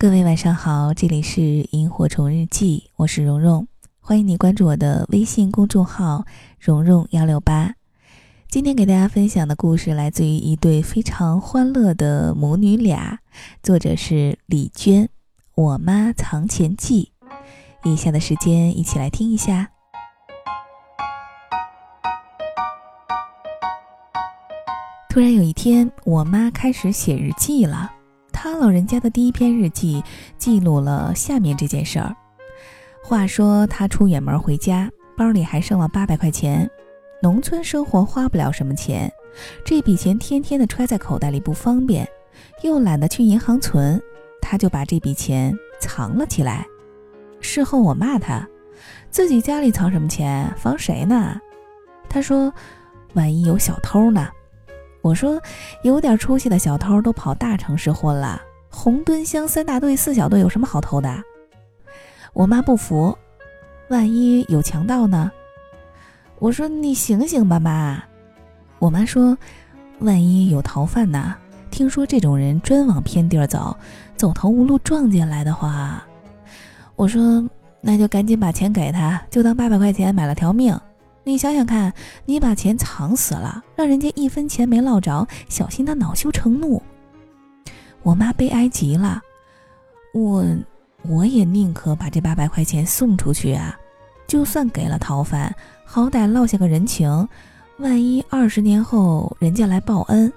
各位晚上好，这里是萤火虫日记，我是蓉蓉，欢迎你关注我的微信公众号蓉蓉幺六八。今天给大家分享的故事来自于一对非常欢乐的母女俩，作者是李娟，《我妈藏钱记》。以下的时间一起来听一下。突然有一天，我妈开始写日记了。他老人家的第一篇日记记录了下面这件事儿。话说他出远门回家，包里还剩了八百块钱。农村生活花不了什么钱，这笔钱天天的揣在口袋里不方便，又懒得去银行存，他就把这笔钱藏了起来。事后我骂他，自己家里藏什么钱，防谁呢？他说，万一有小偷呢？我说，有点出息的小偷都跑大城市混了，红墩乡三大队四小队有什么好偷的？我妈不服，万一有强盗呢？我说你醒醒吧，妈。我妈说，万一有逃犯呢？听说这种人专往偏地儿走，走投无路撞见来的话，我说那就赶紧把钱给他，就当八百块钱买了条命。你想想看，你把钱藏死了，让人家一分钱没捞着，小心他恼羞成怒。我妈悲哀极了，我我也宁可把这八百块钱送出去啊，就算给了逃犯，好歹落下个人情，万一二十年后人家来报恩。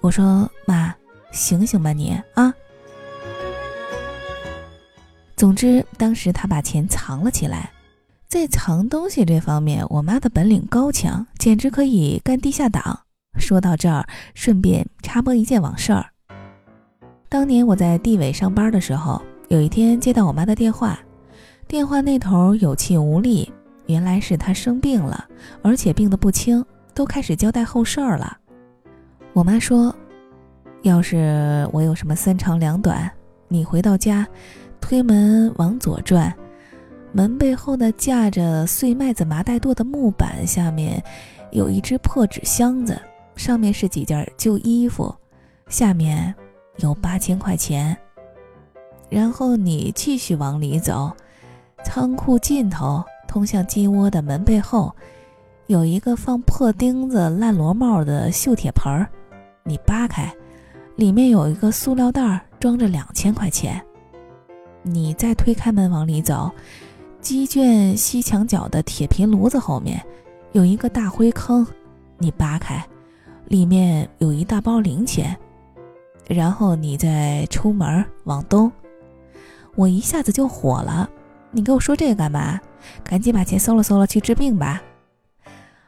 我说妈，醒醒吧你啊！总之，当时他把钱藏了起来。在藏东西这方面，我妈的本领高强，简直可以干地下党。说到这儿，顺便插播一件往事儿。当年我在地委上班的时候，有一天接到我妈的电话，电话那头有气无力，原来是她生病了，而且病得不轻，都开始交代后事儿了。我妈说：“要是我有什么三长两短，你回到家，推门往左转。”门背后的架着碎麦子麻袋垛的木板下面，有一只破纸箱子，上面是几件旧衣服，下面有八千块钱。然后你继续往里走，仓库尽头通向鸡窝的门背后，有一个放破钉子、烂螺帽的锈铁盆儿，你扒开，里面有一个塑料袋装着两千块钱。你再推开门往里走。鸡圈西墙角的铁皮炉子后面有一个大灰坑，你扒开，里面有一大包零钱，然后你再出门往东。我一下子就火了，你给我说这个干嘛？赶紧把钱搜了搜了去治病吧。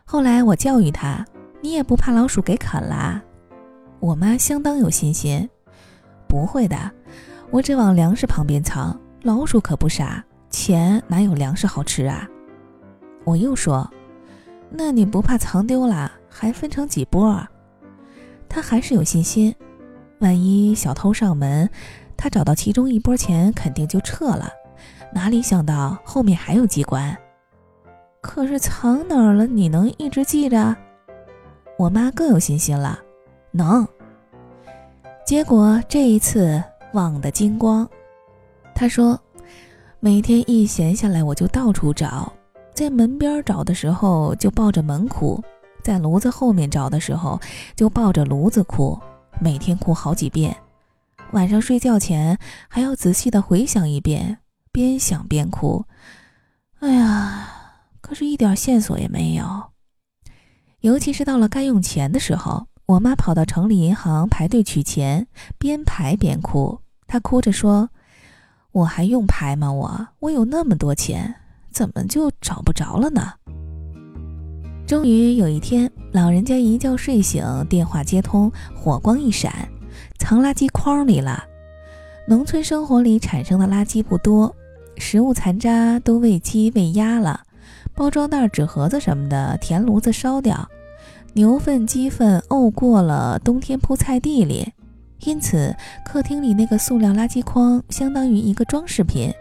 后来我教育他，你也不怕老鼠给啃了？我妈相当有信心，不会的，我只往粮食旁边藏，老鼠可不傻。钱哪有粮食好吃啊？我又说，那你不怕藏丢了？还分成几波？他还是有信心，万一小偷上门，他找到其中一波钱，肯定就撤了。哪里想到后面还有机关？可是藏哪儿了？你能一直记着？我妈更有信心了，能。结果这一次忘得精光，她说。每天一闲下来，我就到处找，在门边找的时候就抱着门哭，在炉子后面找的时候就抱着炉子哭，每天哭好几遍。晚上睡觉前还要仔细的回想一遍，边想边哭。哎呀，可是一点线索也没有。尤其是到了该用钱的时候，我妈跑到城里银行排队取钱，边排边哭。她哭着说。我还用排吗？我我有那么多钱，怎么就找不着了呢？终于有一天，老人家一觉睡醒，电话接通，火光一闪，藏垃圾筐里了。农村生活里产生的垃圾不多，食物残渣都喂鸡喂鸭了，包装袋、纸盒子什么的填炉子烧掉，牛粪、鸡粪沤过了，冬天铺菜地里。因此，客厅里那个塑料垃圾筐相当于一个装饰品，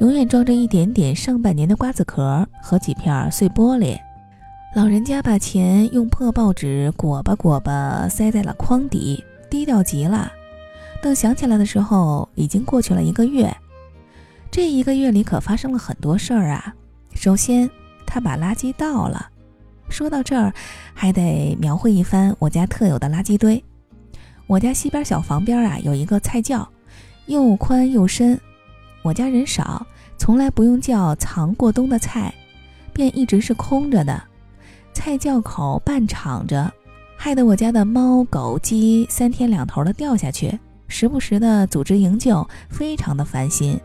永远装着一点点上半年的瓜子壳和几片碎玻璃。老人家把钱用破报纸裹吧裹吧塞在了筐底，低调极了。等想起来的时候，已经过去了一个月。这一个月里可发生了很多事儿啊。首先，他把垃圾倒了。说到这儿，还得描绘一番我家特有的垃圾堆。我家西边小房边啊，有一个菜窖，又宽又深。我家人少，从来不用窖藏过冬的菜，便一直是空着的。菜窖口半敞着，害得我家的猫狗鸡三天两头的掉下去，时不时的组织营救，非常的烦心。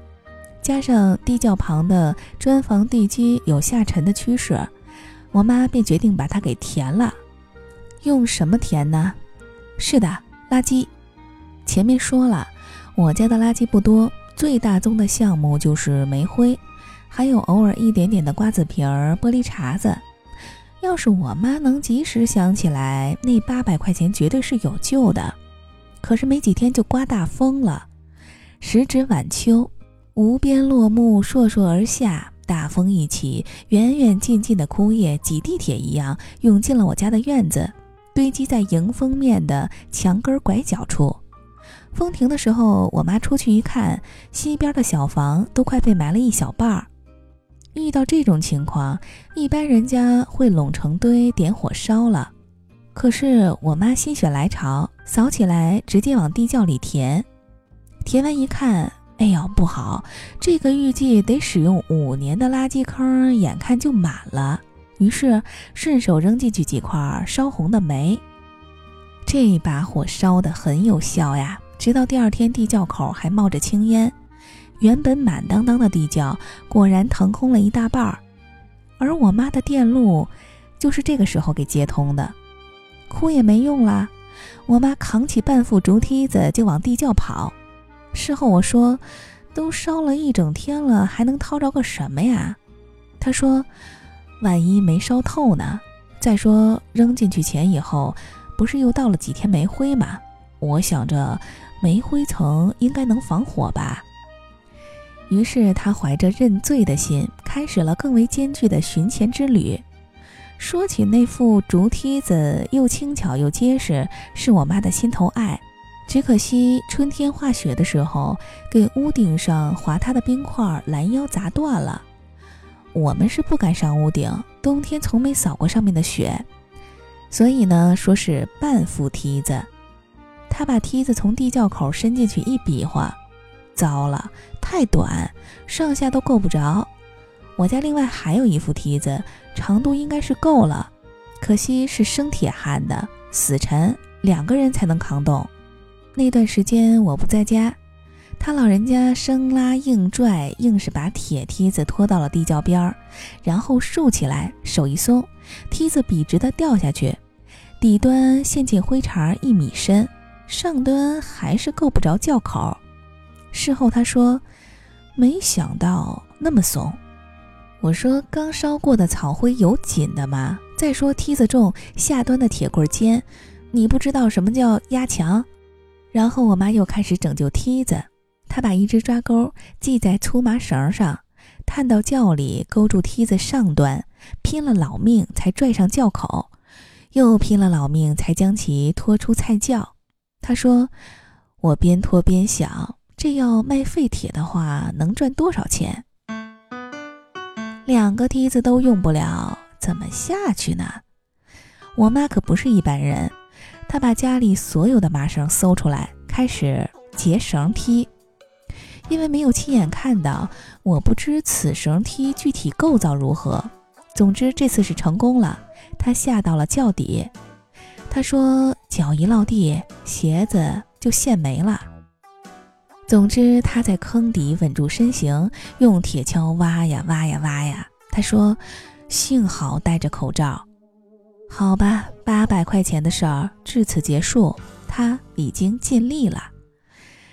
加上地窖旁的砖房地基有下沉的趋势。我妈便决定把它给填了，用什么填呢？是的，垃圾。前面说了，我家的垃圾不多，最大宗的项目就是煤灰，还有偶尔一点点的瓜子皮儿、玻璃碴子。要是我妈能及时想起来，那八百块钱绝对是有救的。可是没几天就刮大风了，时值晚秋，无边落木烁烁而下。大风一起，远远近近的枯叶挤地铁一样涌进了我家的院子，堆积在迎风面的墙根拐角处。风停的时候，我妈出去一看，西边的小房都快被埋了一小半儿。遇到这种情况，一般人家会拢成堆点火烧了，可是我妈心血来潮，扫起来直接往地窖里填。填完一看。哎呦，不好！这个预计得使用五年的垃圾坑，眼看就满了。于是顺手扔进去几块烧红的煤，这把火烧得很有效呀！直到第二天，地窖口还冒着青烟，原本满当当的地窖果然腾空了一大半儿。而我妈的电路就是这个时候给接通的，哭也没用了。我妈扛起半副竹梯子就往地窖跑。事后我说，都烧了一整天了，还能掏着个什么呀？她说，万一没烧透呢？再说扔进去钱以后，不是又倒了几天煤灰吗？我想着煤灰层应该能防火吧。于是他怀着认罪的心，开始了更为艰巨的寻钱之旅。说起那副竹梯子，又轻巧又结实，是我妈的心头爱。只可惜春天化雪的时候，给屋顶上滑塌的冰块拦腰砸断了。我们是不敢上屋顶，冬天从没扫过上面的雪，所以呢，说是半副梯子。他把梯子从地窖口伸进去一比划，糟了，太短，上下都够不着。我家另外还有一副梯子，长度应该是够了，可惜是生铁焊的，死沉，两个人才能扛动。那段时间我不在家，他老人家生拉硬拽，硬是把铁梯子拖到了地窖边儿，然后竖起来，手一松，梯子笔直的掉下去，底端陷进灰茬一米深，上端还是够不着窖口。事后他说，没想到那么怂。我说刚烧过的草灰有紧的吗？再说梯子重，下端的铁棍尖，你不知道什么叫压强？然后我妈又开始拯救梯子，他把一只抓钩系在粗麻绳上，探到窖里勾住梯子上端，拼了老命才拽上窖口，又拼了老命才将其拖出菜窖。他说：“我边拖边想，这要卖废铁的话，能赚多少钱？两个梯子都用不了，怎么下去呢？”我妈可不是一般人。她把家里所有的麻绳搜出来，开始结绳梯。因为没有亲眼看到，我不知此绳梯具体构造如何。总之这次是成功了，他下到了窖底。他说脚一落地，鞋子就陷没了。总之他在坑底稳住身形，用铁锹挖呀挖呀挖呀。他说幸好戴着口罩。好吧，八百块钱的事儿至此结束，他已经尽力了。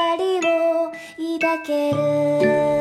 光を抱ける。